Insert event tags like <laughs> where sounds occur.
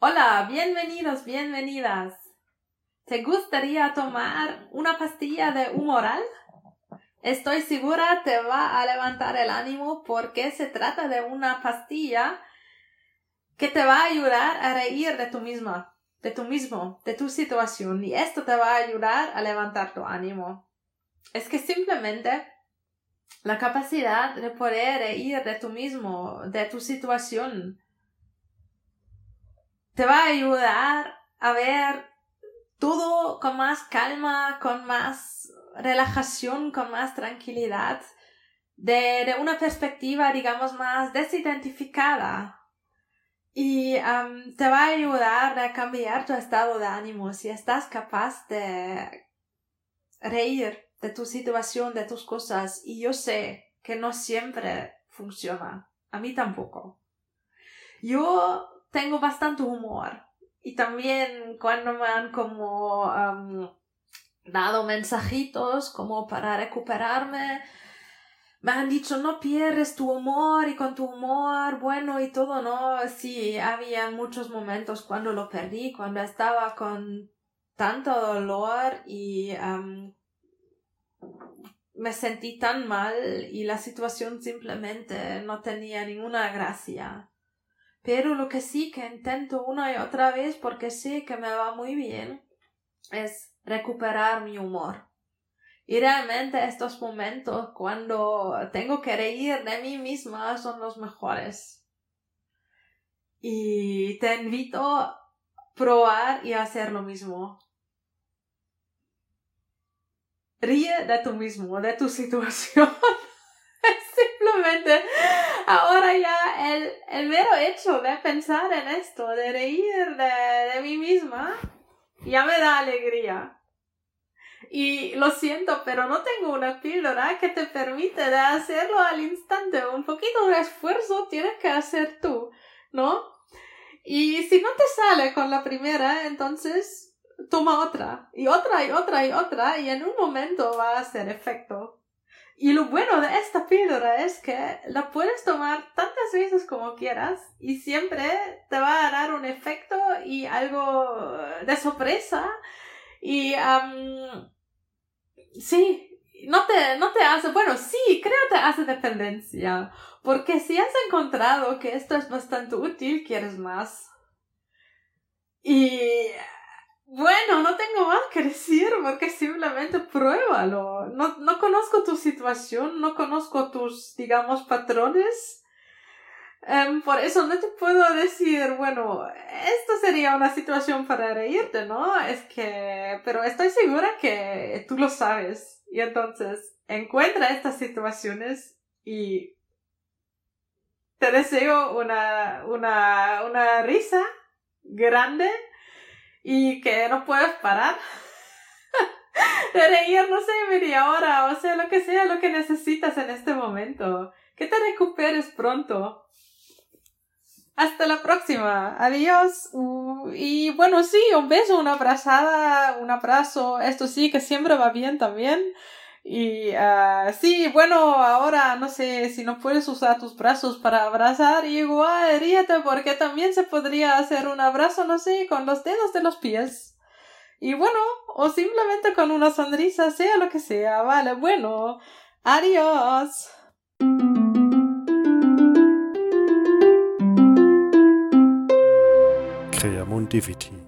Hola, bienvenidos, bienvenidas. ¿Te gustaría tomar una pastilla de humoral? Estoy segura te va a levantar el ánimo porque se trata de una pastilla que te va a ayudar a reír de tu misma, de tu mismo, de tu situación y esto te va a ayudar a levantar tu ánimo. Es que simplemente la capacidad de poder reír de tu mismo, de tu situación, te va a ayudar a ver todo con más calma, con más relajación, con más tranquilidad, de, una perspectiva, digamos, más desidentificada. Y te va a ayudar a cambiar tu estado de ánimo si estás capaz de reír de tu situación, de tus cosas. Y yo sé que no siempre funciona. A mí tampoco. Yo tengo bastante humor. Y también cuando me han como dado mensajitos como para recuperarme, me han dicho no pierdes tu humor y con tu humor bueno y todo, ¿no? Sí, había muchos momentos cuando lo perdí, cuando estaba con tanto dolor y me sentí tan mal y la situación simplemente no tenía ninguna gracia. Pero lo que sí que intento una y otra vez porque sé que me va muy bien es recuperar mi humor. Y realmente estos momentos cuando tengo que reír de mí misma son los mejores. Y te invito a probar y hacer lo mismo. Ríe de tu mismo, de tu <laughs> situación. Simplemente ahora ya el, el, mero hecho de pensar en esto, de reír de, mí misma, ya me da alegría. Y lo siento, pero no tengo una píldora que te permite de hacerlo al instante. Un poquito de esfuerzo tienes que hacer tú, ¿no? Y si no te sale con la primera, entonces toma otra, y otra, y otra, y otra, y en un momento va a hacer efecto. Y lo bueno de esta píldora es que la puedes tomar tantas veces como quieras y siempre te va a dar un efecto y algo de sorpresa. Y sí, no te, no te hace, bueno, sí, creo que te hace dependencia. Porque si has encontrado que esto es bastante útil, quieres más. Y bueno, no tengo más que decir porque simplemente pruébalo. No, no conozco tu situación, no conozco tus, digamos, patrones. Em, por eso no te puedo decir, bueno, esto sería una situación para reírte, ¿no? Es que, pero estoy segura que tú lo sabes. Y entonces, encuentra estas situaciones y te deseo una, una, una risa grande y que no puedes parar de reír, no sé, media hora, o sea, lo que sea lo que necesitas en este momento. Que te recuperes pronto. Hasta la próxima. Adiós. Y bueno, sí, un beso, una abrazada, un abrazo. Esto sí que siempre va bien también. Y uh, sí, bueno, ahora no sé si no puedes usar tus brazos para abrazar, igual ríete porque también se podría hacer un abrazo, no sé, con los dedos de los pies. Y bueno, o simplemente con una sonrisa, sea lo que sea, vale, bueno, adiós. Creamundivity